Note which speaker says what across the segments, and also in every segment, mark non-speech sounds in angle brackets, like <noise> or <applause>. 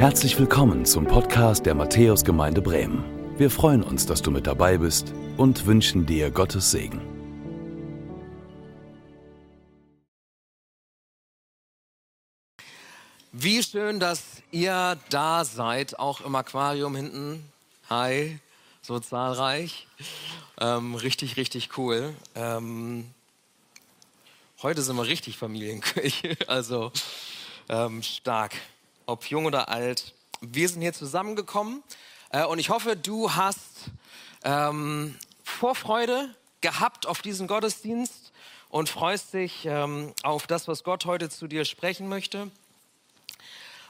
Speaker 1: Herzlich willkommen zum Podcast der Matthäusgemeinde Bremen. Wir freuen uns, dass du mit dabei bist und wünschen dir Gottes Segen.
Speaker 2: Wie schön, dass ihr da seid, auch im Aquarium hinten. Hi, so zahlreich. Ähm, richtig, richtig cool. Ähm, heute sind wir richtig Familienkirche, <laughs> also ähm, stark ob jung oder alt. Wir sind hier zusammengekommen äh, und ich hoffe, du hast ähm, Vorfreude gehabt auf diesen Gottesdienst und freust dich ähm, auf das, was Gott heute zu dir sprechen möchte.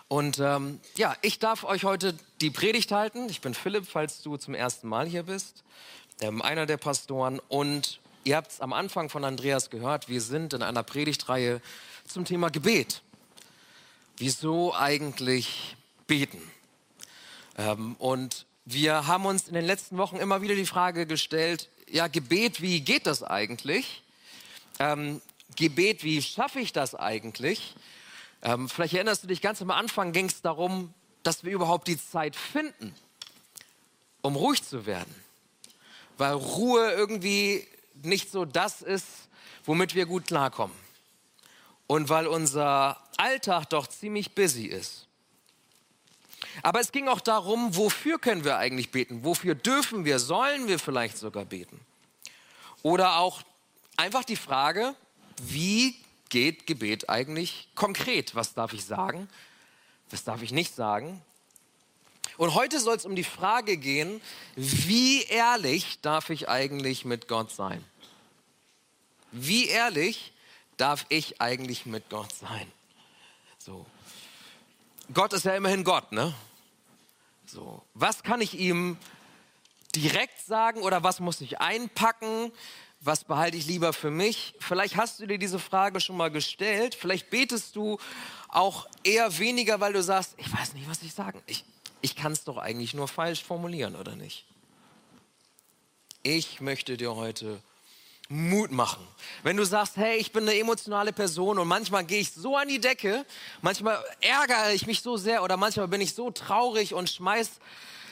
Speaker 2: Und ähm, ja, ich darf euch heute die Predigt halten. Ich bin Philipp, falls du zum ersten Mal hier bist, ähm, einer der Pastoren. Und ihr habt es am Anfang von Andreas gehört, wir sind in einer Predigtreihe zum Thema Gebet wieso eigentlich beten? Ähm, und wir haben uns in den letzten Wochen immer wieder die Frage gestellt, ja, Gebet, wie geht das eigentlich? Ähm, Gebet, wie schaffe ich das eigentlich? Ähm, vielleicht erinnerst du dich, ganz am Anfang ging es darum, dass wir überhaupt die Zeit finden, um ruhig zu werden. Weil Ruhe irgendwie nicht so das ist, womit wir gut klarkommen. Und weil unser Alltag doch ziemlich busy ist. Aber es ging auch darum, wofür können wir eigentlich beten? Wofür dürfen wir, sollen wir vielleicht sogar beten? Oder auch einfach die Frage, wie geht Gebet eigentlich konkret? Was darf ich sagen? Was darf ich nicht sagen? Und heute soll es um die Frage gehen, wie ehrlich darf ich eigentlich mit Gott sein? Wie ehrlich darf ich eigentlich mit Gott sein? So. Gott ist ja immerhin Gott, ne? So. Was kann ich ihm direkt sagen oder was muss ich einpacken? Was behalte ich lieber für mich? Vielleicht hast du dir diese Frage schon mal gestellt. Vielleicht betest du auch eher weniger, weil du sagst, ich weiß nicht, was ich sagen. Ich, ich kann es doch eigentlich nur falsch formulieren, oder nicht? Ich möchte dir heute Mut machen. Wenn du sagst, hey, ich bin eine emotionale Person und manchmal gehe ich so an die Decke, manchmal ärgere ich mich so sehr oder manchmal bin ich so traurig und schmeiß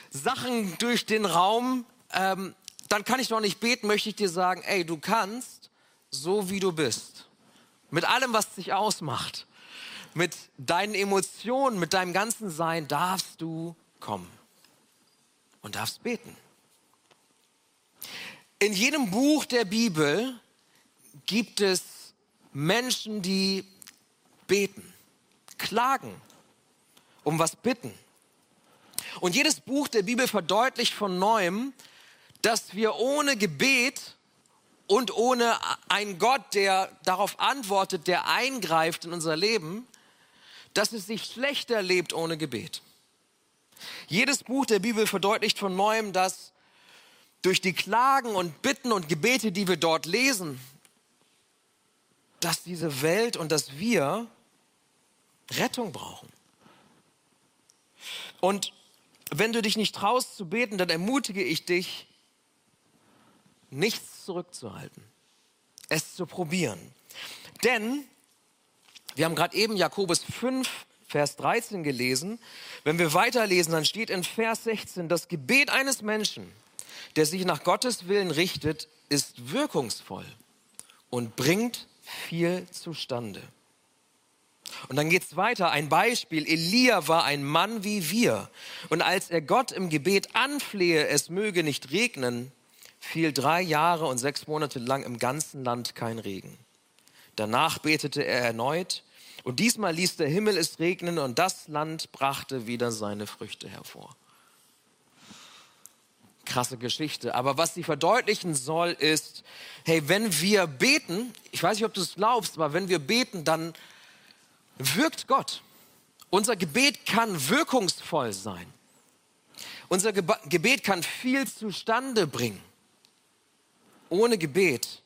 Speaker 2: Sachen durch den Raum, ähm, dann kann ich doch nicht beten, möchte ich dir sagen, ey, du kannst so wie du bist. Mit allem, was dich ausmacht. Mit deinen Emotionen, mit deinem ganzen Sein darfst du kommen und darfst beten. In jedem Buch der Bibel gibt es Menschen, die beten, klagen, um was bitten. Und jedes Buch der Bibel verdeutlicht von neuem, dass wir ohne Gebet und ohne einen Gott, der darauf antwortet, der eingreift in unser Leben, dass es sich schlechter lebt ohne Gebet. Jedes Buch der Bibel verdeutlicht von neuem, dass durch die Klagen und Bitten und Gebete, die wir dort lesen, dass diese Welt und dass wir Rettung brauchen. Und wenn du dich nicht traust zu beten, dann ermutige ich dich, nichts zurückzuhalten, es zu probieren. Denn wir haben gerade eben Jakobus 5, Vers 13 gelesen. Wenn wir weiterlesen, dann steht in Vers 16, das Gebet eines Menschen der sich nach Gottes Willen richtet, ist wirkungsvoll und bringt viel zustande. Und dann geht es weiter. Ein Beispiel. Elia war ein Mann wie wir. Und als er Gott im Gebet anflehe, es möge nicht regnen, fiel drei Jahre und sechs Monate lang im ganzen Land kein Regen. Danach betete er erneut und diesmal ließ der Himmel es regnen und das Land brachte wieder seine Früchte hervor krasse Geschichte. Aber was sie verdeutlichen soll, ist, hey, wenn wir beten, ich weiß nicht, ob du es glaubst, aber wenn wir beten, dann wirkt Gott. Unser Gebet kann wirkungsvoll sein. Unser Gebet kann viel zustande bringen. Ohne Gebet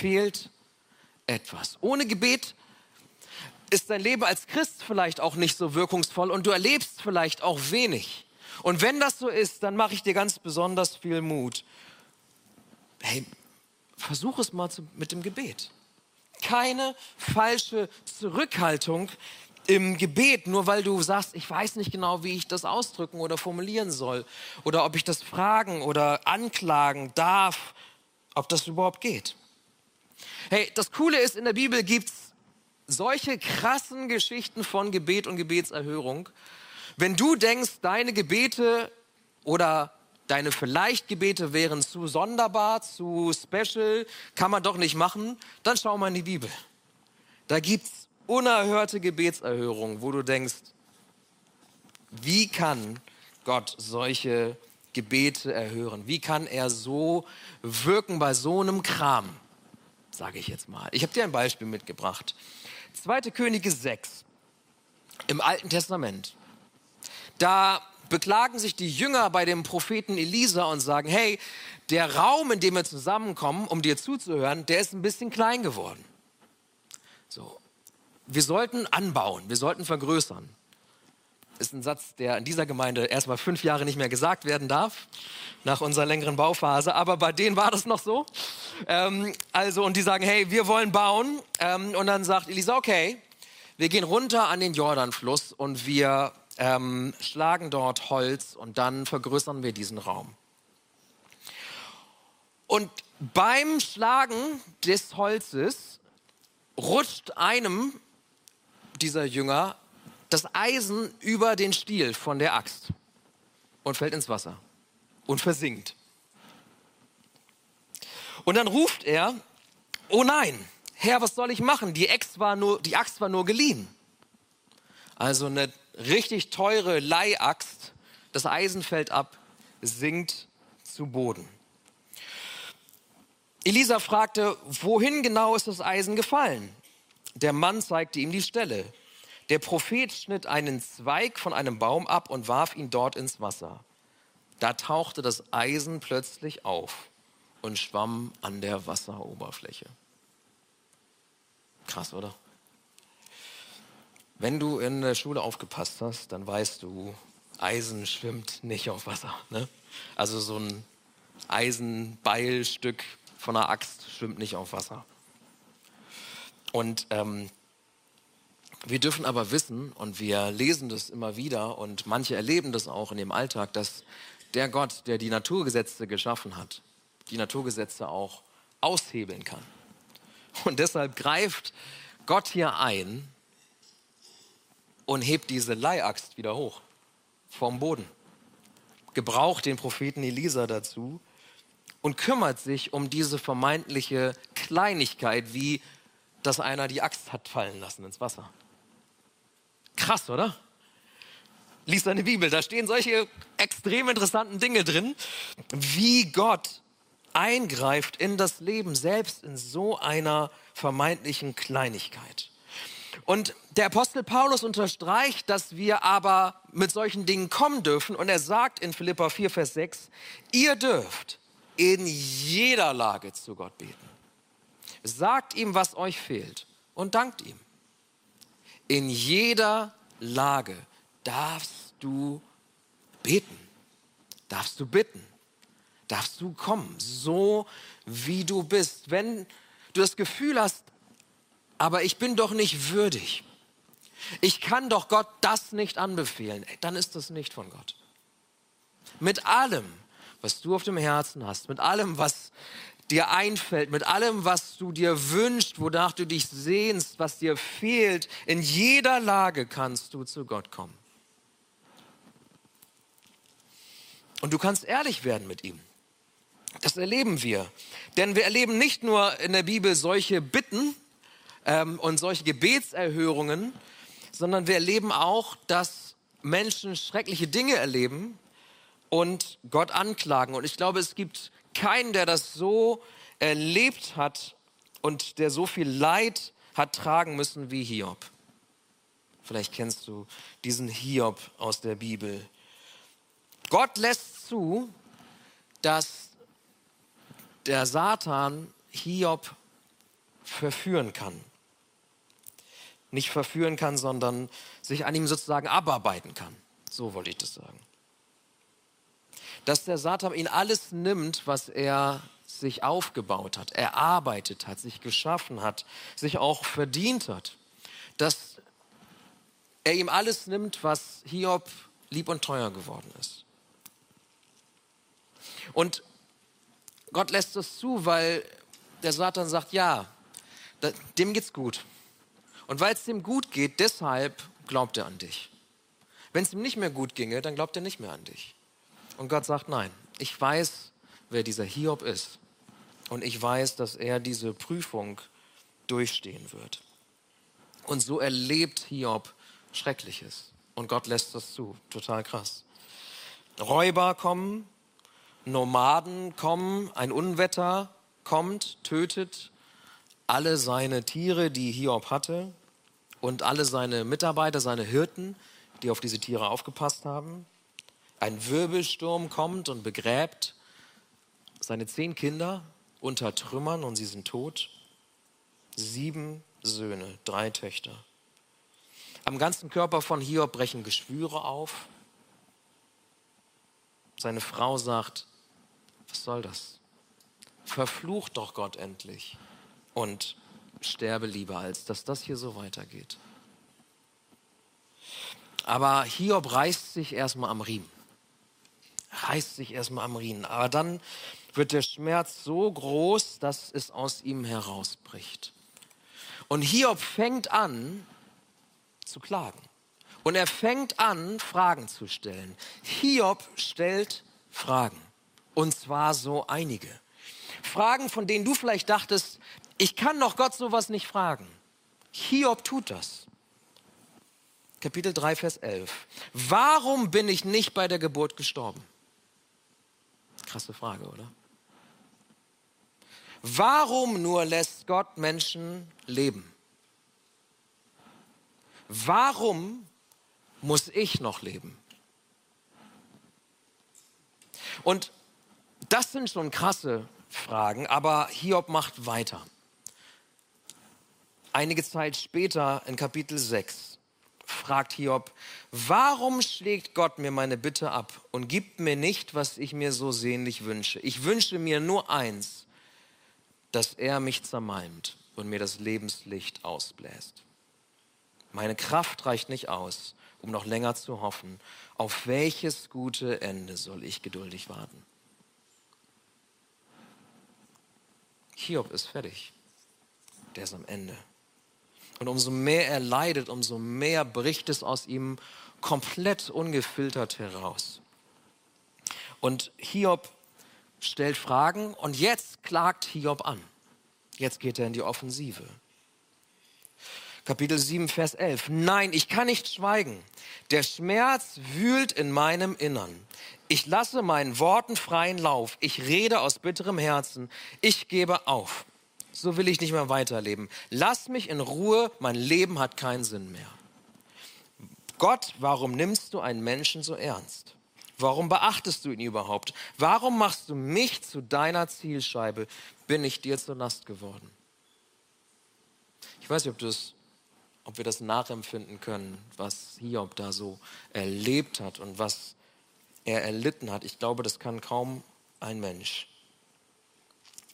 Speaker 2: fehlt etwas. Ohne Gebet ist dein Leben als Christ vielleicht auch nicht so wirkungsvoll und du erlebst vielleicht auch wenig. Und wenn das so ist, dann mache ich dir ganz besonders viel Mut. Hey, versuch es mal zu, mit dem Gebet. Keine falsche Zurückhaltung im Gebet, nur weil du sagst, ich weiß nicht genau, wie ich das ausdrücken oder formulieren soll oder ob ich das fragen oder anklagen darf, ob das überhaupt geht. Hey, das Coole ist, in der Bibel gibt es solche krassen Geschichten von Gebet und Gebetserhörung. Wenn du denkst, deine Gebete oder deine vielleicht Gebete wären zu sonderbar, zu special, kann man doch nicht machen, dann schau mal in die Bibel. Da gibt es unerhörte Gebetserhörungen, wo du denkst, wie kann Gott solche Gebete erhören? Wie kann er so wirken bei so einem Kram? Sage ich jetzt mal. Ich habe dir ein Beispiel mitgebracht. Zweite Könige 6 im Alten Testament. Da beklagen sich die Jünger bei dem Propheten Elisa und sagen, hey, der Raum, in dem wir zusammenkommen, um dir zuzuhören, der ist ein bisschen klein geworden. So. Wir sollten anbauen, wir sollten vergrößern. Ist ein Satz, der in dieser Gemeinde erstmal fünf Jahre nicht mehr gesagt werden darf, nach unserer längeren Bauphase. Aber bei denen war das noch so. Ähm, also, und die sagen, hey, wir wollen bauen. Ähm, und dann sagt Elisa, okay, wir gehen runter an den Jordanfluss und wir ähm, schlagen dort Holz und dann vergrößern wir diesen Raum. Und beim Schlagen des Holzes rutscht einem dieser Jünger das Eisen über den Stiel von der Axt und fällt ins Wasser und versinkt. Und dann ruft er, oh nein, Herr, was soll ich machen? Die Axt war nur, die Axt war nur geliehen. Also eine richtig teure Leihaxt, das Eisen fällt ab, sinkt zu Boden. Elisa fragte, wohin genau ist das Eisen gefallen? Der Mann zeigte ihm die Stelle. Der Prophet schnitt einen Zweig von einem Baum ab und warf ihn dort ins Wasser. Da tauchte das Eisen plötzlich auf und schwamm an der Wasseroberfläche. Krass, oder? Wenn du in der Schule aufgepasst hast, dann weißt du, Eisen schwimmt nicht auf Wasser. Ne? Also so ein Eisenbeilstück von einer Axt schwimmt nicht auf Wasser. Und ähm, wir dürfen aber wissen, und wir lesen das immer wieder, und manche erleben das auch in dem Alltag, dass der Gott, der die Naturgesetze geschaffen hat, die Naturgesetze auch aushebeln kann. Und deshalb greift Gott hier ein und hebt diese Leihaxt wieder hoch vom Boden. Gebraucht den Propheten Elisa dazu und kümmert sich um diese vermeintliche Kleinigkeit, wie dass einer die Axt hat fallen lassen ins Wasser. Krass, oder? Lies deine Bibel, da stehen solche extrem interessanten Dinge drin, wie Gott eingreift in das Leben, selbst in so einer vermeintlichen Kleinigkeit. Und der Apostel Paulus unterstreicht, dass wir aber mit solchen Dingen kommen dürfen. Und er sagt in Philippa 4, Vers 6, ihr dürft in jeder Lage zu Gott beten. Sagt ihm, was euch fehlt und dankt ihm. In jeder Lage darfst du beten, darfst du bitten, darfst du kommen, so wie du bist. Wenn du das Gefühl hast, aber ich bin doch nicht würdig. Ich kann doch Gott das nicht anbefehlen. Dann ist das nicht von Gott. Mit allem, was du auf dem Herzen hast, mit allem, was dir einfällt, mit allem, was du dir wünschst, wonach du dich sehnst, was dir fehlt, in jeder Lage kannst du zu Gott kommen. Und du kannst ehrlich werden mit ihm. Das erleben wir. Denn wir erleben nicht nur in der Bibel solche Bitten, ähm, und solche Gebetserhörungen, sondern wir erleben auch, dass Menschen schreckliche Dinge erleben und Gott anklagen. Und ich glaube, es gibt keinen, der das so erlebt hat und der so viel Leid hat tragen müssen wie Hiob. Vielleicht kennst du diesen Hiob aus der Bibel. Gott lässt zu, dass der Satan Hiob verführen kann nicht verführen kann, sondern sich an ihm sozusagen abarbeiten kann. So wollte ich das sagen. Dass der Satan ihn alles nimmt, was er sich aufgebaut hat, erarbeitet hat, sich geschaffen hat, sich auch verdient hat. Dass er ihm alles nimmt, was Hiob lieb und teuer geworden ist. Und Gott lässt das zu, weil der Satan sagt, ja, dem geht's gut. Und weil es dem gut geht, deshalb glaubt er an dich. Wenn es ihm nicht mehr gut ginge, dann glaubt er nicht mehr an dich. Und Gott sagt, nein, ich weiß, wer dieser Hiob ist. Und ich weiß, dass er diese Prüfung durchstehen wird. Und so erlebt Hiob Schreckliches. Und Gott lässt das zu. Total krass. Räuber kommen, Nomaden kommen, ein Unwetter kommt, tötet alle seine Tiere, die Hiob hatte, und alle seine Mitarbeiter, seine Hirten, die auf diese Tiere aufgepasst haben. Ein Wirbelsturm kommt und begräbt seine zehn Kinder unter Trümmern und sie sind tot. Sieben Söhne, drei Töchter. Am ganzen Körper von Hiob brechen Geschwüre auf. Seine Frau sagt, was soll das? Verflucht doch Gott endlich und sterbe lieber, als dass das hier so weitergeht. Aber Hiob reißt sich erstmal am Riemen. Reißt sich erstmal am Riemen. Aber dann wird der Schmerz so groß, dass es aus ihm herausbricht. Und Hiob fängt an zu klagen. Und er fängt an, Fragen zu stellen. Hiob stellt Fragen. Und zwar so einige. Fragen, von denen du vielleicht dachtest, ich kann doch Gott sowas nicht fragen. Hiob tut das. Kapitel 3, Vers 11. Warum bin ich nicht bei der Geburt gestorben? Krasse Frage, oder? Warum nur lässt Gott Menschen leben? Warum muss ich noch leben? Und das sind schon krasse Fragen, aber Hiob macht weiter. Einige Zeit später in Kapitel 6 fragt Hiob, warum schlägt Gott mir meine Bitte ab und gibt mir nicht, was ich mir so sehnlich wünsche? Ich wünsche mir nur eins, dass er mich zermalmt und mir das Lebenslicht ausbläst. Meine Kraft reicht nicht aus, um noch länger zu hoffen. Auf welches gute Ende soll ich geduldig warten? Hiob ist fertig. Der ist am Ende. Und umso mehr er leidet, umso mehr bricht es aus ihm komplett ungefiltert heraus. Und Hiob stellt Fragen und jetzt klagt Hiob an. Jetzt geht er in die Offensive. Kapitel 7, Vers 11. Nein, ich kann nicht schweigen. Der Schmerz wühlt in meinem Innern. Ich lasse meinen Worten freien Lauf. Ich rede aus bitterem Herzen. Ich gebe auf so will ich nicht mehr weiterleben. Lass mich in Ruhe, mein Leben hat keinen Sinn mehr. Gott, warum nimmst du einen Menschen so ernst? Warum beachtest du ihn überhaupt? Warum machst du mich zu deiner Zielscheibe? Bin ich dir zur Last geworden? Ich weiß nicht, ob, ob wir das nachempfinden können, was Hiob da so erlebt hat und was er erlitten hat. Ich glaube, das kann kaum ein Mensch.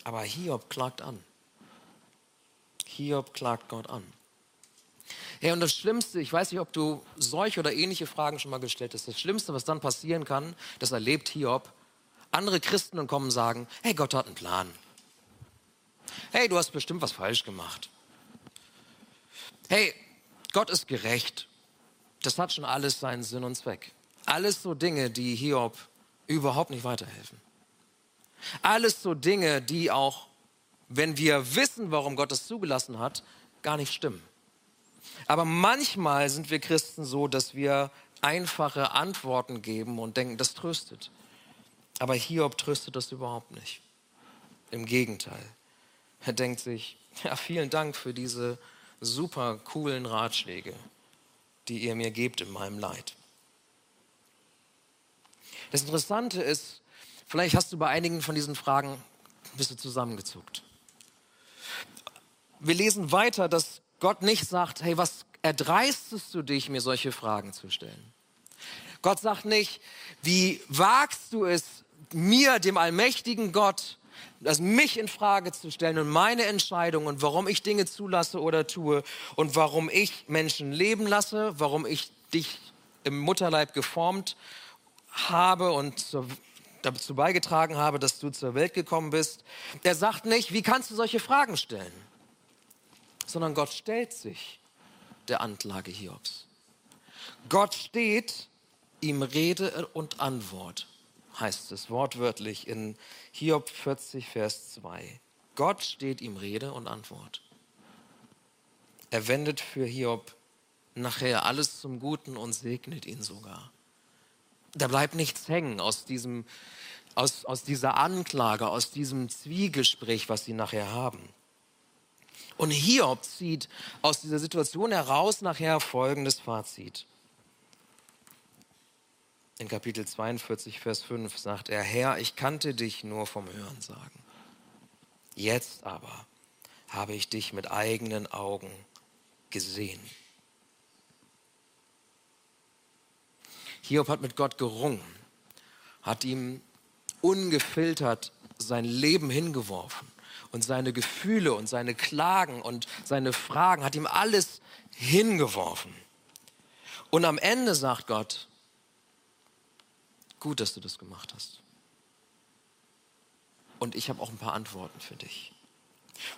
Speaker 2: Aber Hiob klagt an. Hiob klagt Gott an. Ja, und das Schlimmste, ich weiß nicht, ob du solche oder ähnliche Fragen schon mal gestellt hast, das Schlimmste, was dann passieren kann, das erlebt Hiob, andere Christen und kommen und sagen, hey, Gott hat einen Plan. Hey, du hast bestimmt was falsch gemacht. Hey, Gott ist gerecht. Das hat schon alles seinen Sinn und Zweck. Alles so Dinge, die Hiob überhaupt nicht weiterhelfen. Alles so Dinge, die auch wenn wir wissen, warum Gott es zugelassen hat, gar nicht stimmen. Aber manchmal sind wir Christen so, dass wir einfache Antworten geben und denken, das tröstet. Aber Hiob tröstet das überhaupt nicht. Im Gegenteil. Er denkt sich, ja, vielen Dank für diese super coolen Ratschläge, die ihr mir gebt in meinem Leid. Das Interessante ist, vielleicht hast du bei einigen von diesen Fragen bist du zusammengezuckt wir lesen weiter, dass Gott nicht sagt, hey, was erdreistest du dich, mir solche Fragen zu stellen? Gott sagt nicht, wie wagst du es, mir, dem allmächtigen Gott, also mich in Frage zu stellen und meine Entscheidung und warum ich Dinge zulasse oder tue und warum ich Menschen leben lasse, warum ich dich im Mutterleib geformt habe und zur, dazu beigetragen habe, dass du zur Welt gekommen bist. Er sagt nicht, wie kannst du solche Fragen stellen, sondern Gott stellt sich der Anklage Hiobs. Gott steht ihm Rede und Antwort, heißt es wortwörtlich in Hiob 40, Vers 2. Gott steht ihm Rede und Antwort. Er wendet für Hiob nachher alles zum Guten und segnet ihn sogar. Da bleibt nichts hängen aus, diesem, aus, aus dieser Anklage, aus diesem Zwiegespräch, was sie nachher haben. Und Hiob zieht aus dieser Situation heraus nachher folgendes Fazit. In Kapitel 42, Vers 5 sagt er, Herr, ich kannte dich nur vom Hörensagen. Jetzt aber habe ich dich mit eigenen Augen gesehen. Hiob hat mit Gott gerungen, hat ihm ungefiltert sein Leben hingeworfen und seine Gefühle und seine Klagen und seine Fragen, hat ihm alles hingeworfen. Und am Ende sagt Gott, Gut, dass du das gemacht hast. Und ich habe auch ein paar Antworten für dich.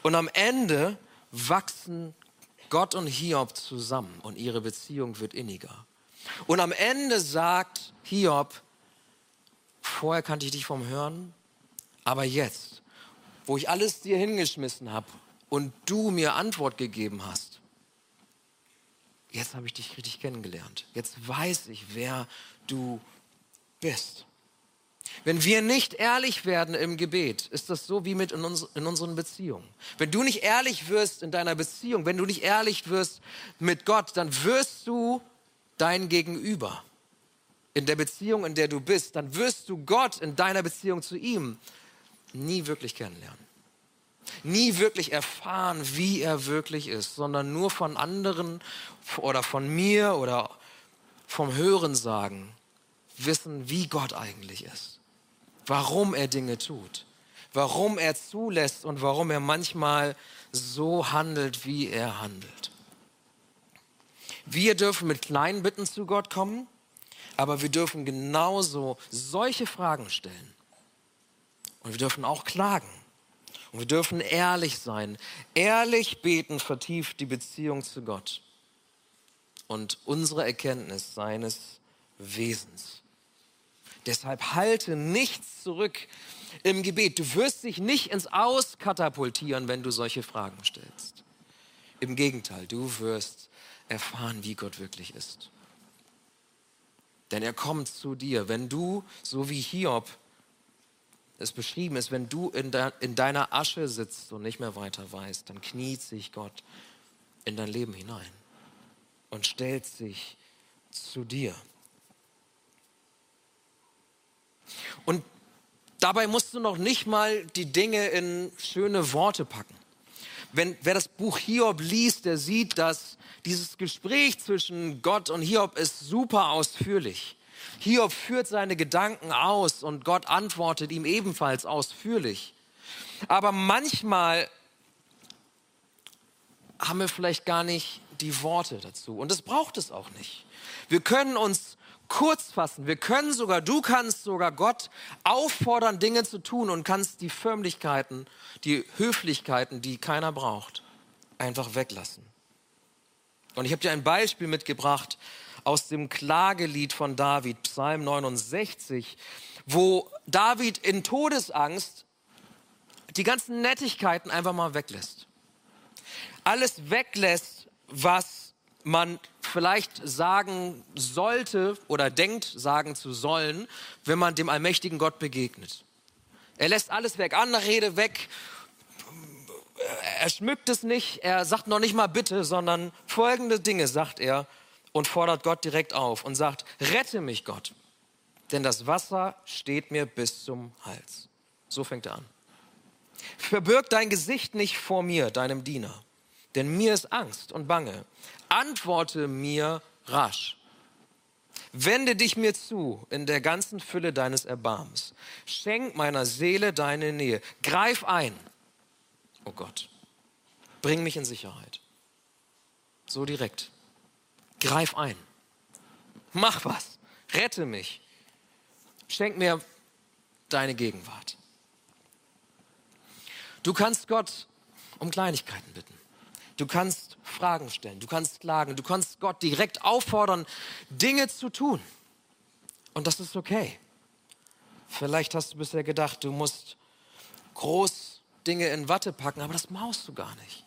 Speaker 2: Und am Ende wachsen Gott und Hiob zusammen und ihre Beziehung wird inniger. Und am Ende sagt Hiob, vorher kannte ich dich vom Hören, aber jetzt, wo ich alles dir hingeschmissen habe und du mir Antwort gegeben hast, jetzt habe ich dich richtig kennengelernt. Jetzt weiß ich, wer du bist. Wenn wir nicht ehrlich werden im Gebet, ist das so wie mit in, uns, in unseren Beziehungen. Wenn du nicht ehrlich wirst in deiner Beziehung, wenn du nicht ehrlich wirst mit Gott, dann wirst du dein Gegenüber in der Beziehung, in der du bist, dann wirst du Gott in deiner Beziehung zu ihm nie wirklich kennenlernen. Nie wirklich erfahren, wie er wirklich ist, sondern nur von anderen oder von mir oder vom Hören sagen wissen, wie Gott eigentlich ist, warum er Dinge tut, warum er zulässt und warum er manchmal so handelt, wie er handelt. Wir dürfen mit kleinen Bitten zu Gott kommen, aber wir dürfen genauso solche Fragen stellen. Und wir dürfen auch klagen. Und wir dürfen ehrlich sein. Ehrlich beten vertieft die Beziehung zu Gott und unsere Erkenntnis seines Wesens. Deshalb halte nichts zurück im Gebet. Du wirst dich nicht ins Aus katapultieren, wenn du solche Fragen stellst. Im Gegenteil, du wirst erfahren, wie Gott wirklich ist. Denn er kommt zu dir, wenn du, so wie Hiob es beschrieben ist, wenn du in, de, in deiner Asche sitzt und nicht mehr weiter weißt, dann kniet sich Gott in dein Leben hinein und stellt sich zu dir. Und dabei musst du noch nicht mal die Dinge in schöne Worte packen. Wenn, wer das Buch Hiob liest, der sieht, dass dieses Gespräch zwischen Gott und Hiob ist super ausführlich. Hiob führt seine Gedanken aus und Gott antwortet ihm ebenfalls ausführlich. Aber manchmal haben wir vielleicht gar nicht die Worte dazu. Und das braucht es auch nicht. Wir können uns kurz fassen. Wir können sogar, du kannst sogar Gott auffordern, Dinge zu tun und kannst die Förmlichkeiten, die Höflichkeiten, die keiner braucht, einfach weglassen. Und ich habe dir ein Beispiel mitgebracht aus dem Klagelied von David, Psalm 69, wo David in Todesangst die ganzen Nettigkeiten einfach mal weglässt. Alles weglässt, was man vielleicht sagen sollte oder denkt sagen zu sollen, wenn man dem allmächtigen Gott begegnet. Er lässt alles weg, Anrede weg, er schmückt es nicht, er sagt noch nicht mal bitte, sondern folgende Dinge sagt er und fordert Gott direkt auf und sagt, rette mich Gott, denn das Wasser steht mir bis zum Hals. So fängt er an. Verbirg dein Gesicht nicht vor mir, deinem Diener, denn mir ist Angst und Bange antworte mir rasch. Wende dich mir zu in der ganzen Fülle deines Erbarmens. Schenk meiner Seele deine Nähe. Greif ein. Oh Gott, bring mich in Sicherheit. So direkt. Greif ein. Mach was. Rette mich. Schenk mir deine Gegenwart. Du kannst Gott um Kleinigkeiten bitten. Du kannst Fragen stellen, du kannst klagen, du kannst Gott direkt auffordern, Dinge zu tun. Und das ist okay. Vielleicht hast du bisher gedacht, du musst groß Dinge in Watte packen, aber das brauchst du gar nicht.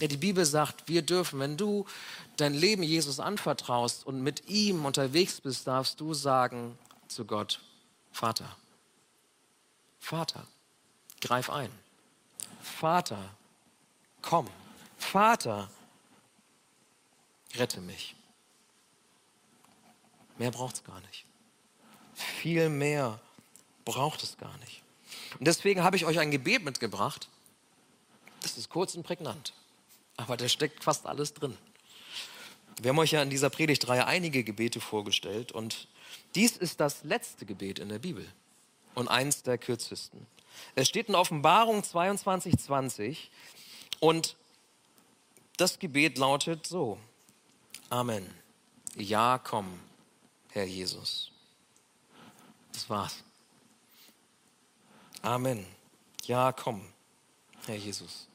Speaker 2: Ja, die Bibel sagt, wir dürfen, wenn du dein Leben Jesus anvertraust und mit ihm unterwegs bist, darfst du sagen zu Gott, Vater, Vater, greif ein. Vater, komm. Vater, rette mich. Mehr braucht es gar nicht. Viel mehr braucht es gar nicht. Und deswegen habe ich euch ein Gebet mitgebracht. Das ist kurz und prägnant, aber da steckt fast alles drin. Wir haben euch ja in dieser Predigtreihe einige Gebete vorgestellt und dies ist das letzte Gebet in der Bibel und eins der kürzesten. Es steht in Offenbarung 22, 20 und das Gebet lautet so. Amen. Ja, komm, Herr Jesus. Das war's. Amen. Ja, komm, Herr Jesus.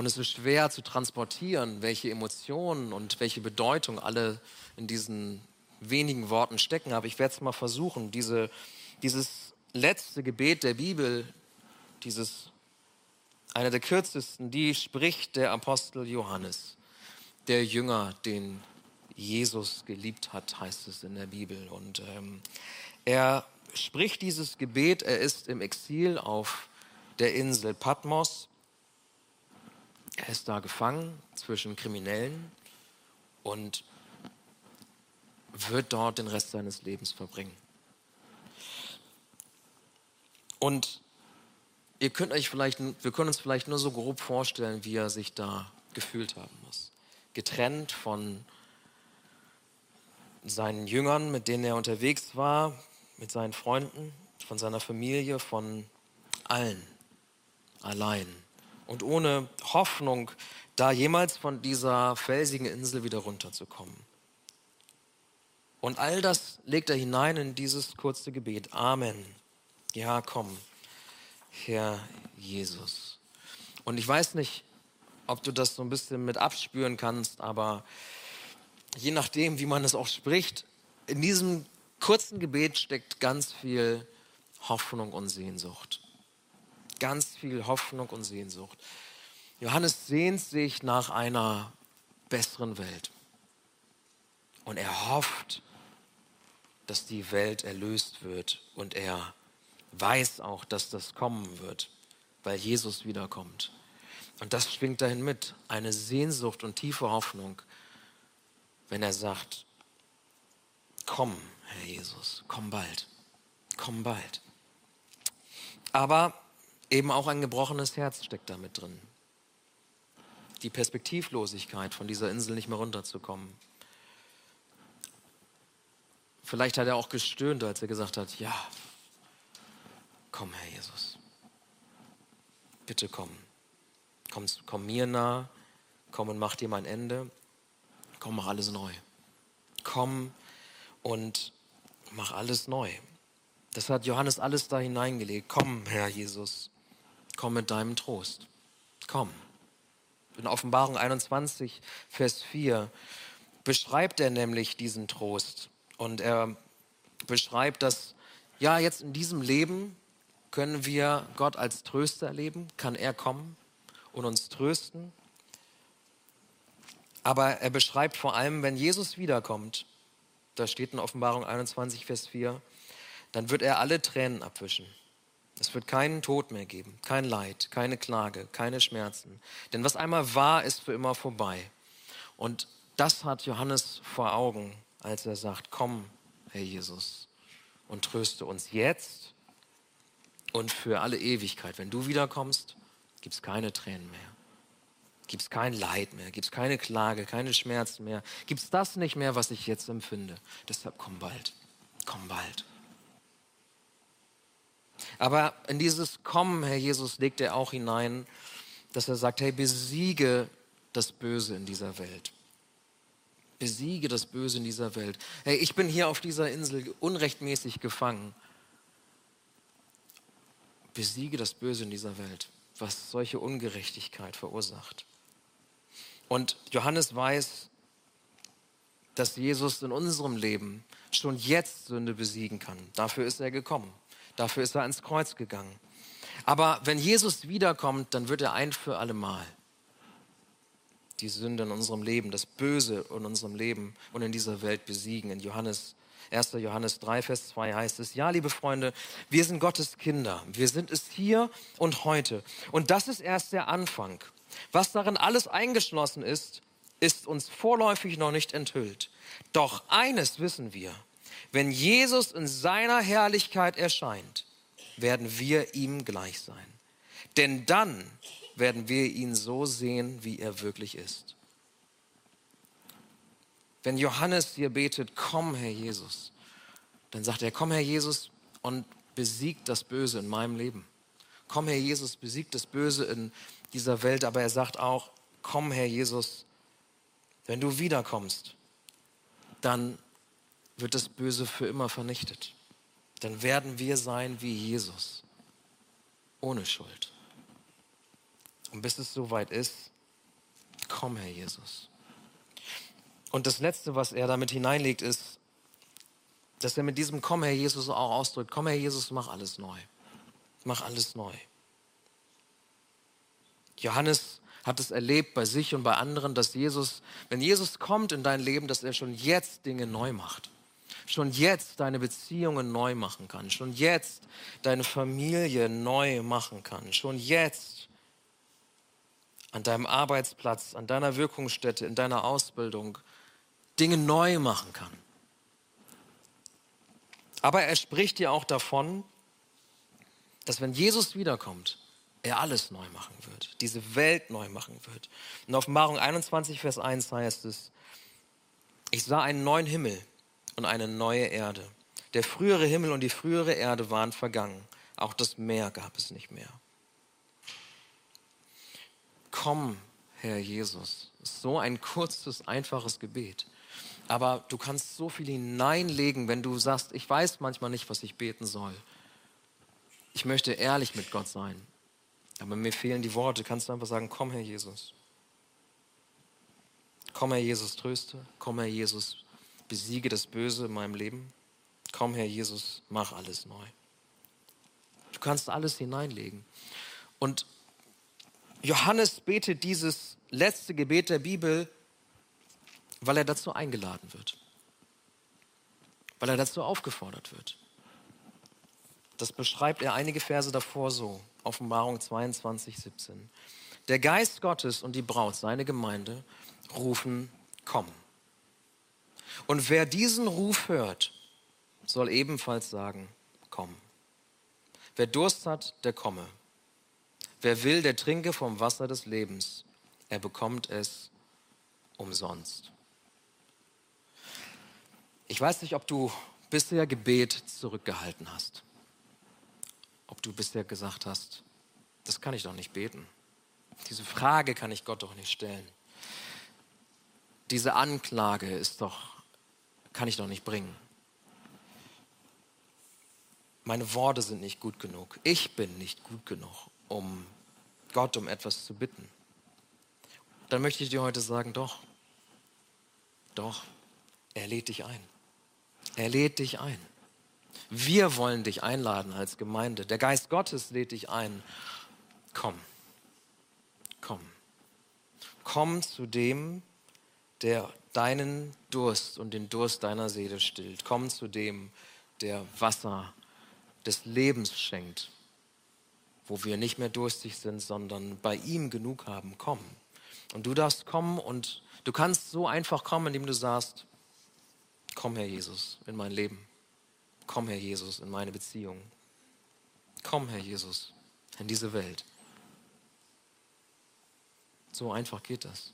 Speaker 2: Und es ist schwer zu transportieren, welche Emotionen und welche Bedeutung alle in diesen wenigen Worten stecken. Aber ich werde es mal versuchen, diese, dieses letzte Gebet der Bibel, dieses einer der kürzesten, die spricht der Apostel Johannes, der Jünger, den Jesus geliebt hat, heißt es in der Bibel. Und ähm, er spricht dieses Gebet, er ist im Exil auf der Insel Patmos. Er ist da gefangen zwischen Kriminellen und wird dort den Rest seines Lebens verbringen. Und Ihr könnt euch vielleicht, wir können uns vielleicht nur so grob vorstellen, wie er sich da gefühlt haben muss. Getrennt von seinen Jüngern, mit denen er unterwegs war, mit seinen Freunden, von seiner Familie, von allen, allein und ohne Hoffnung, da jemals von dieser felsigen Insel wieder runterzukommen. Und all das legt er hinein in dieses kurze Gebet. Amen. Ja, komm. Herr Jesus. Und ich weiß nicht, ob du das so ein bisschen mit abspüren kannst, aber je nachdem, wie man es auch spricht, in diesem kurzen Gebet steckt ganz viel Hoffnung und Sehnsucht. Ganz viel Hoffnung und Sehnsucht. Johannes sehnt sich nach einer besseren Welt. Und er hofft, dass die Welt erlöst wird und er weiß auch, dass das kommen wird, weil Jesus wiederkommt. Und das schwingt dahin mit, eine Sehnsucht und tiefe Hoffnung, wenn er sagt, komm, Herr Jesus, komm bald, komm bald. Aber eben auch ein gebrochenes Herz steckt damit drin. Die Perspektivlosigkeit, von dieser Insel nicht mehr runterzukommen. Vielleicht hat er auch gestöhnt, als er gesagt hat, ja, Komm, Herr Jesus. Bitte komm. Komm, komm mir nah. Komm und mach dir mein Ende. Komm, mach alles neu. Komm und mach alles neu. Das hat Johannes alles da hineingelegt. Komm, Herr Jesus. Komm mit deinem Trost. Komm. In Offenbarung 21, Vers 4 beschreibt er nämlich diesen Trost. Und er beschreibt, dass ja jetzt in diesem Leben können wir Gott als Tröster erleben? Kann er kommen und uns trösten? Aber er beschreibt vor allem, wenn Jesus wiederkommt, da steht in Offenbarung 21, Vers 4, dann wird er alle Tränen abwischen. Es wird keinen Tod mehr geben, kein Leid, keine Klage, keine Schmerzen. Denn was einmal war, ist für immer vorbei. Und das hat Johannes vor Augen, als er sagt, komm, Herr Jesus, und tröste uns jetzt und für alle Ewigkeit. Wenn du wiederkommst, gibt es keine Tränen mehr. Gibt es kein Leid mehr, gibt es keine Klage, keine Schmerzen mehr, gibt es das nicht mehr, was ich jetzt empfinde. Deshalb komm bald, komm bald. Aber in dieses Kommen, Herr Jesus, legt er auch hinein, dass er sagt, hey, besiege das Böse in dieser Welt. Besiege das Böse in dieser Welt. Hey, ich bin hier auf dieser Insel unrechtmäßig gefangen. Besiege das Böse in dieser Welt, was solche Ungerechtigkeit verursacht. Und Johannes weiß, dass Jesus in unserem Leben schon jetzt Sünde besiegen kann. Dafür ist er gekommen. Dafür ist er ans Kreuz gegangen. Aber wenn Jesus wiederkommt, dann wird er ein für alle Mal die Sünde in unserem Leben, das Böse in unserem Leben und in dieser Welt besiegen. In Johannes 1. Johannes 3, Vers 2 heißt es, ja, liebe Freunde, wir sind Gottes Kinder. Wir sind es hier und heute. Und das ist erst der Anfang. Was darin alles eingeschlossen ist, ist uns vorläufig noch nicht enthüllt. Doch eines wissen wir, wenn Jesus in seiner Herrlichkeit erscheint, werden wir ihm gleich sein. Denn dann werden wir ihn so sehen, wie er wirklich ist. Wenn Johannes hier betet, komm Herr Jesus, dann sagt er, komm Herr Jesus und besiegt das Böse in meinem Leben. Komm Herr Jesus, besiegt das Böse in dieser Welt, aber er sagt auch, komm Herr Jesus, wenn du wiederkommst, dann wird das Böse für immer vernichtet. Dann werden wir sein wie Jesus, ohne Schuld. Und bis es soweit ist, komm, Herr Jesus. Und das Letzte, was er damit hineinlegt, ist, dass er mit diesem Komm, Herr Jesus auch ausdrückt, komm, Herr Jesus, mach alles neu. Mach alles neu. Johannes hat es erlebt bei sich und bei anderen, dass Jesus, wenn Jesus kommt in dein Leben, dass er schon jetzt Dinge neu macht schon jetzt deine Beziehungen neu machen kann, schon jetzt deine Familie neu machen kann, schon jetzt an deinem Arbeitsplatz, an deiner Wirkungsstätte, in deiner Ausbildung Dinge neu machen kann. Aber er spricht dir auch davon, dass wenn Jesus wiederkommt, er alles neu machen wird, diese Welt neu machen wird. In Offenbarung 21, Vers 1 heißt es, ich sah einen neuen Himmel und eine neue Erde. Der frühere Himmel und die frühere Erde waren vergangen. Auch das Meer gab es nicht mehr. Komm, Herr Jesus. So ein kurzes, einfaches Gebet. Aber du kannst so viel hineinlegen, wenn du sagst, ich weiß manchmal nicht, was ich beten soll. Ich möchte ehrlich mit Gott sein. Aber mir fehlen die Worte. Kannst du einfach sagen, komm, Herr Jesus. Komm, Herr Jesus, tröste. Komm, Herr Jesus, besiege das Böse in meinem Leben. Komm, Herr Jesus, mach alles neu. Du kannst alles hineinlegen. Und Johannes betet dieses letzte Gebet der Bibel, weil er dazu eingeladen wird. Weil er dazu aufgefordert wird. Das beschreibt er einige Verse davor so. Offenbarung 22, 17. Der Geist Gottes und die Braut, seine Gemeinde, rufen, komm. Und wer diesen Ruf hört, soll ebenfalls sagen, komm. Wer Durst hat, der komme. Wer will, der trinke vom Wasser des Lebens. Er bekommt es umsonst. Ich weiß nicht, ob du bisher Gebet zurückgehalten hast. Ob du bisher gesagt hast, das kann ich doch nicht beten. Diese Frage kann ich Gott doch nicht stellen. Diese Anklage ist doch kann ich doch nicht bringen. Meine Worte sind nicht gut genug. Ich bin nicht gut genug, um Gott um etwas zu bitten. Dann möchte ich dir heute sagen, doch, doch, er lädt dich ein. Er lädt dich ein. Wir wollen dich einladen als Gemeinde. Der Geist Gottes lädt dich ein. Komm, komm. Komm zu dem, der deinen Durst und den Durst deiner Seele stillt. Komm zu dem, der Wasser des Lebens schenkt, wo wir nicht mehr durstig sind, sondern bei ihm genug haben. Komm. Und du darfst kommen und du kannst so einfach kommen, indem du sagst, komm Herr Jesus in mein Leben. Komm Herr Jesus in meine Beziehung. Komm Herr Jesus in diese Welt. So einfach geht das.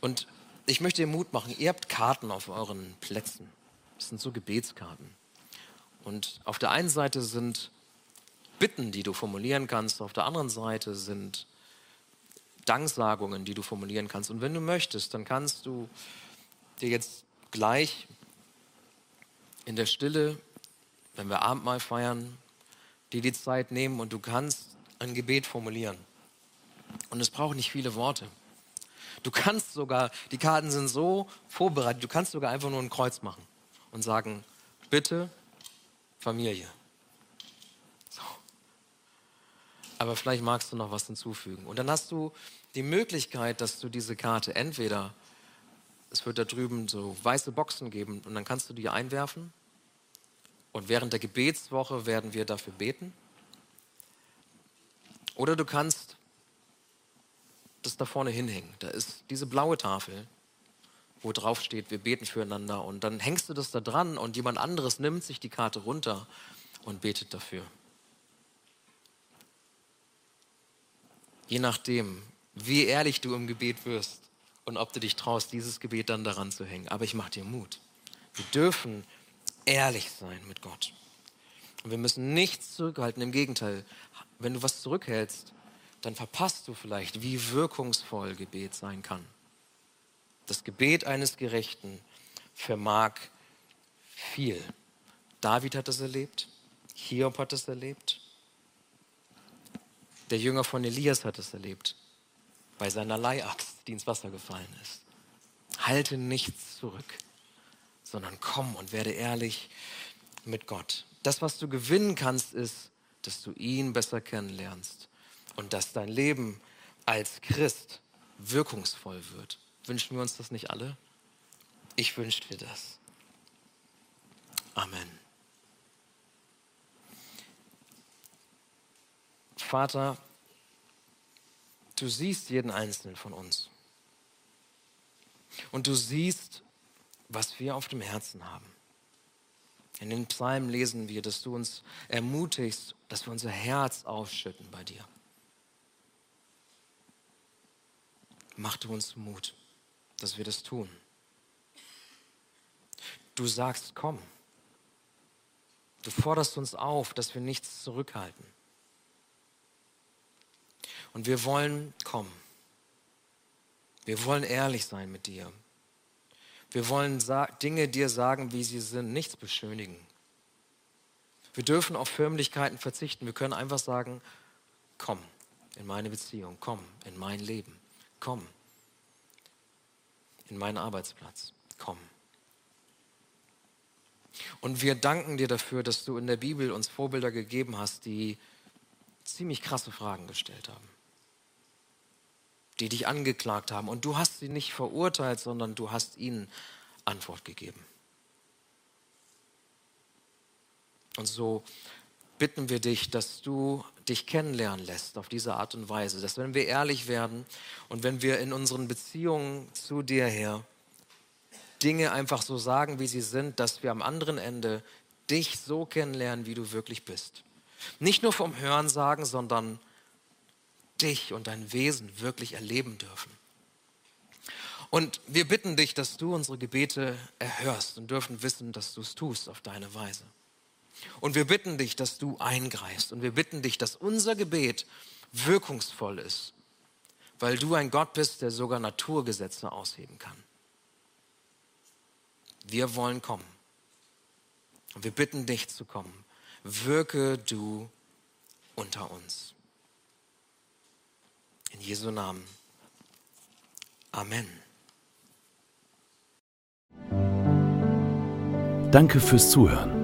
Speaker 2: Und ich möchte dir Mut machen. Ihr habt Karten auf euren Plätzen. Das sind so Gebetskarten. Und auf der einen Seite sind Bitten, die du formulieren kannst. Auf der anderen Seite sind Danksagungen, die du formulieren kannst. Und wenn du möchtest, dann kannst du dir jetzt gleich in der Stille, wenn wir Abendmahl feiern, dir die Zeit nehmen und du kannst ein Gebet formulieren. Und es braucht nicht viele Worte. Du kannst sogar, die Karten sind so vorbereitet, du kannst sogar einfach nur ein Kreuz machen und sagen, bitte Familie. So. Aber vielleicht magst du noch was hinzufügen. Und dann hast du die Möglichkeit, dass du diese Karte entweder, es wird da drüben so weiße Boxen geben und dann kannst du die einwerfen. Und während der Gebetswoche werden wir dafür beten. Oder du kannst das da vorne hinhängen. Da ist diese blaue Tafel, wo drauf steht, wir beten füreinander. Und dann hängst du das da dran und jemand anderes nimmt sich die Karte runter und betet dafür. Je nachdem, wie ehrlich du im Gebet wirst und ob du dich traust, dieses Gebet dann daran zu hängen. Aber ich mache dir Mut. Wir dürfen ehrlich sein mit Gott. Und wir müssen nichts zurückhalten. Im Gegenteil, wenn du was zurückhältst, dann verpasst du vielleicht, wie wirkungsvoll Gebet sein kann. Das Gebet eines Gerechten vermag viel. David hat es erlebt, Hiob hat es erlebt, der Jünger von Elias hat es erlebt, bei seiner Leiaxt, die ins Wasser gefallen ist. Halte nichts zurück, sondern komm und werde ehrlich mit Gott. Das, was du gewinnen kannst, ist, dass du ihn besser kennenlernst und dass dein Leben als Christ wirkungsvoll wird. Wünschen wir uns das nicht alle? Ich wünsche dir das. Amen. Vater, du siehst jeden einzelnen von uns. Und du siehst, was wir auf dem Herzen haben. In den Psalmen lesen wir, dass du uns ermutigst, dass wir unser Herz aufschütten bei dir. Mach du uns Mut, dass wir das tun. Du sagst, komm. Du forderst uns auf, dass wir nichts zurückhalten. Und wir wollen kommen. Wir wollen ehrlich sein mit dir. Wir wollen Dinge dir sagen, wie sie sind, nichts beschönigen. Wir dürfen auf Förmlichkeiten verzichten. Wir können einfach sagen, komm in meine Beziehung, komm in mein Leben, komm in meinen Arbeitsplatz, komm. Und wir danken dir dafür, dass du in der Bibel uns Vorbilder gegeben hast, die ziemlich krasse Fragen gestellt haben die dich angeklagt haben. Und du hast sie nicht verurteilt, sondern du hast ihnen Antwort gegeben. Und so bitten wir dich, dass du dich kennenlernen lässt auf diese Art und Weise, dass wenn wir ehrlich werden und wenn wir in unseren Beziehungen zu dir her Dinge einfach so sagen, wie sie sind, dass wir am anderen Ende dich so kennenlernen, wie du wirklich bist. Nicht nur vom Hören sagen, sondern dich und dein Wesen wirklich erleben dürfen. Und wir bitten dich, dass du unsere Gebete erhörst und dürfen wissen, dass du es tust auf deine Weise. Und wir bitten dich, dass du eingreifst und wir bitten dich, dass unser Gebet wirkungsvoll ist, weil du ein Gott bist, der sogar Naturgesetze ausheben kann. Wir wollen kommen. Und wir bitten dich zu kommen. Wirke du unter uns. In Jesu Namen. Amen.
Speaker 1: Danke fürs Zuhören.